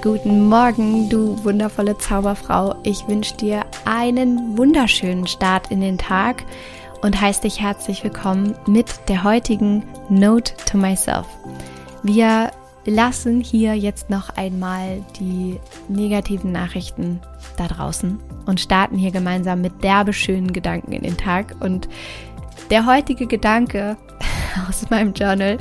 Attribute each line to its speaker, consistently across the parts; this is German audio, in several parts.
Speaker 1: Guten Morgen, du wundervolle Zauberfrau. Ich wünsche dir einen wunderschönen Start in den Tag und heiße dich herzlich willkommen mit der heutigen Note to Myself. Wir lassen hier jetzt noch einmal die negativen Nachrichten da draußen und starten hier gemeinsam mit derbe schönen Gedanken in den Tag. Und der heutige Gedanke aus meinem Journal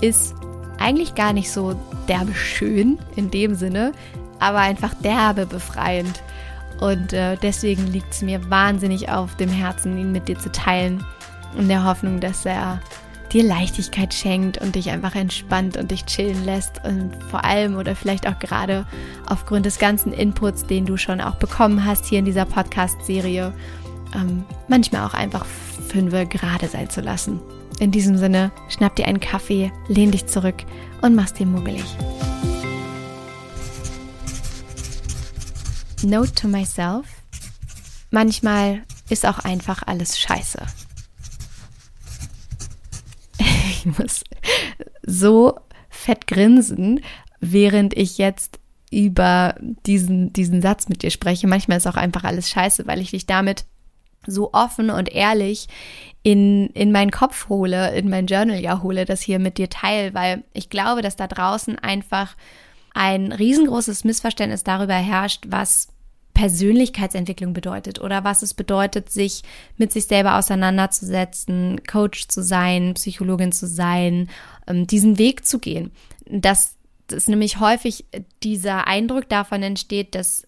Speaker 1: ist eigentlich gar nicht so derbe schön in dem Sinne, aber einfach derbe befreiend. Und äh, deswegen liegt es mir wahnsinnig auf dem Herzen, ihn mit dir zu teilen. In der Hoffnung, dass er dir Leichtigkeit schenkt und dich einfach entspannt und dich chillen lässt. Und vor allem oder vielleicht auch gerade aufgrund des ganzen Inputs, den du schon auch bekommen hast hier in dieser Podcast-Serie, ähm, manchmal auch einfach fünfe gerade sein zu lassen. In diesem Sinne, schnapp dir einen Kaffee, lehn dich zurück und mach's dir muggelig. Note to myself. Manchmal ist auch einfach alles scheiße. Ich muss so fett grinsen, während ich jetzt über diesen, diesen Satz mit dir spreche. Manchmal ist auch einfach alles scheiße, weil ich dich damit so offen und ehrlich in, in meinen Kopf hole, in mein Journal ja hole, das hier mit dir teile, weil ich glaube, dass da draußen einfach ein riesengroßes Missverständnis darüber herrscht, was Persönlichkeitsentwicklung bedeutet oder was es bedeutet, sich mit sich selber auseinanderzusetzen, Coach zu sein, Psychologin zu sein, ähm, diesen Weg zu gehen. Dass, dass nämlich häufig dieser Eindruck davon entsteht, dass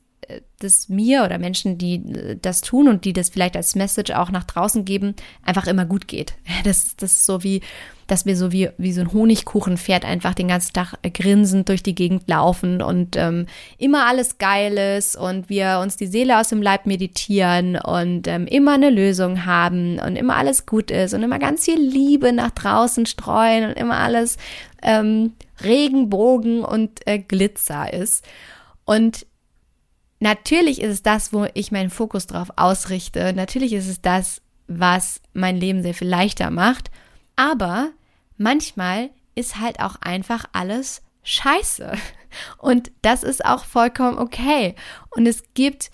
Speaker 1: das mir oder Menschen, die äh, das tun und die das vielleicht als Message auch nach draußen geben, einfach immer gut geht. Das, das ist so wie, dass wir so wie, wie so ein Honigkuchenpferd einfach den ganzen Tag grinsend durch die Gegend laufen und ähm, immer alles geil ist und wir uns die Seele aus dem Leib meditieren und ähm, immer eine Lösung haben und immer alles gut ist und immer ganz viel Liebe nach draußen streuen und immer alles ähm, Regenbogen und äh, Glitzer ist. Und Natürlich ist es das, wo ich meinen Fokus drauf ausrichte. Natürlich ist es das, was mein Leben sehr viel leichter macht. Aber manchmal ist halt auch einfach alles scheiße. Und das ist auch vollkommen okay. Und es gibt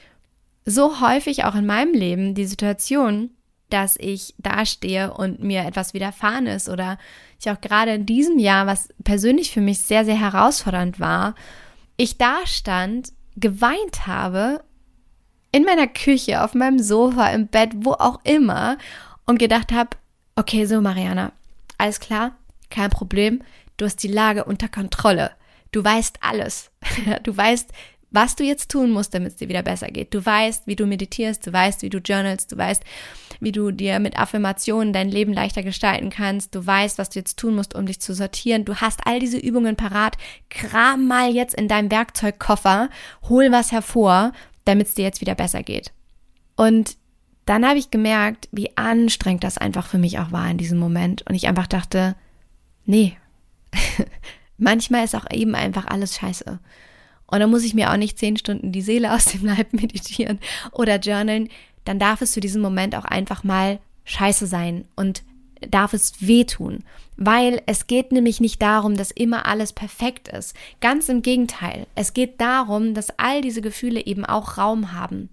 Speaker 1: so häufig auch in meinem Leben die Situation, dass ich dastehe und mir etwas widerfahren ist oder ich auch gerade in diesem Jahr, was persönlich für mich sehr, sehr herausfordernd war, ich da stand geweint habe, in meiner Küche, auf meinem Sofa, im Bett, wo auch immer, und gedacht habe, okay, so Mariana, alles klar, kein Problem, du hast die Lage unter Kontrolle. Du weißt alles. Du weißt, was du jetzt tun musst, damit es dir wieder besser geht. Du weißt, wie du meditierst, du weißt, wie du journalst, du weißt, wie du dir mit Affirmationen dein Leben leichter gestalten kannst. Du weißt, was du jetzt tun musst, um dich zu sortieren. Du hast all diese Übungen parat. Kram mal jetzt in deinem Werkzeugkoffer, hol was hervor, damit es dir jetzt wieder besser geht. Und dann habe ich gemerkt, wie anstrengend das einfach für mich auch war in diesem Moment. Und ich einfach dachte, nee, manchmal ist auch eben einfach alles scheiße. Und dann muss ich mir auch nicht zehn Stunden die Seele aus dem Leib meditieren oder journalen. Dann darf es für diesen Moment auch einfach mal scheiße sein und darf es wehtun. Weil es geht nämlich nicht darum, dass immer alles perfekt ist. Ganz im Gegenteil. Es geht darum, dass all diese Gefühle eben auch Raum haben.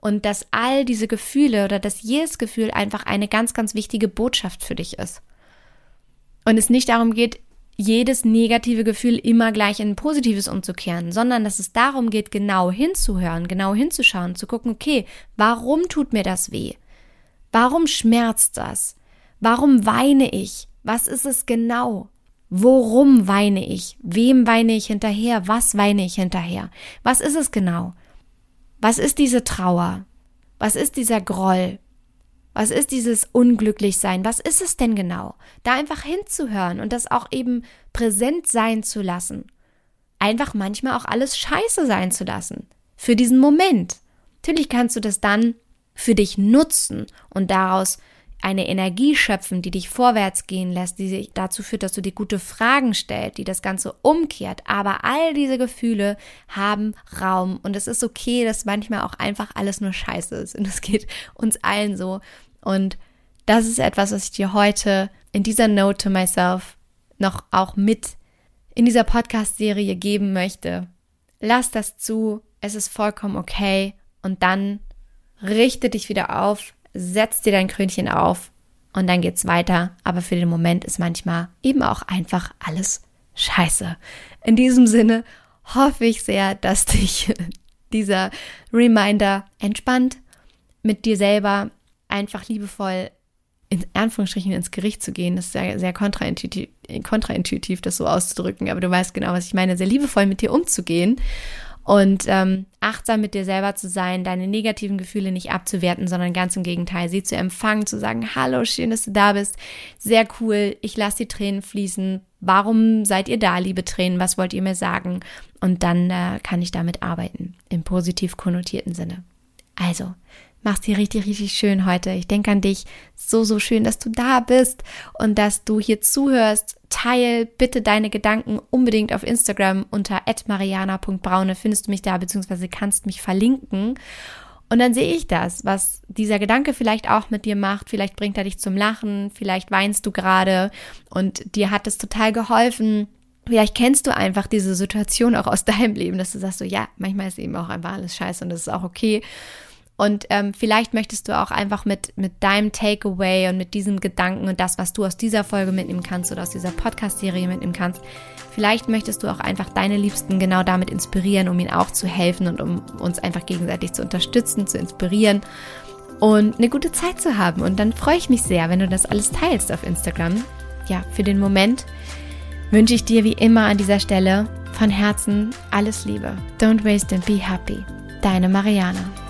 Speaker 1: Und dass all diese Gefühle oder dass jedes Gefühl einfach eine ganz, ganz wichtige Botschaft für dich ist. Und es nicht darum geht, jedes negative Gefühl immer gleich in ein positives umzukehren, sondern dass es darum geht, genau hinzuhören, genau hinzuschauen, zu gucken, okay, warum tut mir das weh? Warum schmerzt das? Warum weine ich? Was ist es genau? Worum weine ich? Wem weine ich hinterher? Was weine ich hinterher? Was ist es genau? Was ist diese Trauer? Was ist dieser Groll? Was ist dieses Unglücklichsein? Was ist es denn genau? Da einfach hinzuhören und das auch eben präsent sein zu lassen. Einfach manchmal auch alles scheiße sein zu lassen. Für diesen Moment. Natürlich kannst du das dann für dich nutzen und daraus eine Energie schöpfen, die dich vorwärts gehen lässt, die sich dazu führt, dass du dir gute Fragen stellst, die das Ganze umkehrt. Aber all diese Gefühle haben Raum und es ist okay, dass manchmal auch einfach alles nur Scheiße ist und es geht uns allen so. Und das ist etwas, was ich dir heute in dieser Note to myself noch auch mit in dieser Podcast-Serie geben möchte. lass das zu, es ist vollkommen okay und dann richte dich wieder auf, setz dir dein Krönchen auf und dann geht's weiter. Aber für den Moment ist manchmal eben auch einfach alles scheiße. In diesem Sinne hoffe ich sehr, dass dich dieser Reminder entspannt, mit dir selber einfach liebevoll in Anführungsstrichen ins Gericht zu gehen. Das ist sehr, sehr kontraintuitiv, kontraintuitiv, das so auszudrücken, aber du weißt genau, was ich meine, sehr liebevoll mit dir umzugehen und ähm, achtsam mit dir selber zu sein, deine negativen Gefühle nicht abzuwerten, sondern ganz im Gegenteil, sie zu empfangen, zu sagen, hallo, schön, dass du da bist, sehr cool, ich lasse die Tränen fließen, warum seid ihr da, liebe Tränen, was wollt ihr mir sagen? Und dann äh, kann ich damit arbeiten, im positiv konnotierten Sinne. Also, mach's dir richtig, richtig schön heute. Ich denke an dich. So, so schön, dass du da bist und dass du hier zuhörst. Teil bitte deine Gedanken unbedingt auf Instagram unter mariana.braune findest du mich da, beziehungsweise kannst mich verlinken. Und dann sehe ich das, was dieser Gedanke vielleicht auch mit dir macht. Vielleicht bringt er dich zum Lachen, vielleicht weinst du gerade und dir hat es total geholfen. Vielleicht kennst du einfach diese Situation auch aus deinem Leben, dass du sagst so, ja, manchmal ist eben auch einfach alles scheiße und das ist auch okay. Und ähm, vielleicht möchtest du auch einfach mit, mit deinem Takeaway und mit diesem Gedanken und das, was du aus dieser Folge mitnehmen kannst oder aus dieser Podcast-Serie mitnehmen kannst, vielleicht möchtest du auch einfach deine Liebsten genau damit inspirieren, um ihnen auch zu helfen und um uns einfach gegenseitig zu unterstützen, zu inspirieren und eine gute Zeit zu haben. Und dann freue ich mich sehr, wenn du das alles teilst auf Instagram. Ja, für den Moment wünsche ich dir wie immer an dieser Stelle von Herzen alles Liebe. Don't waste and be happy. Deine Mariana.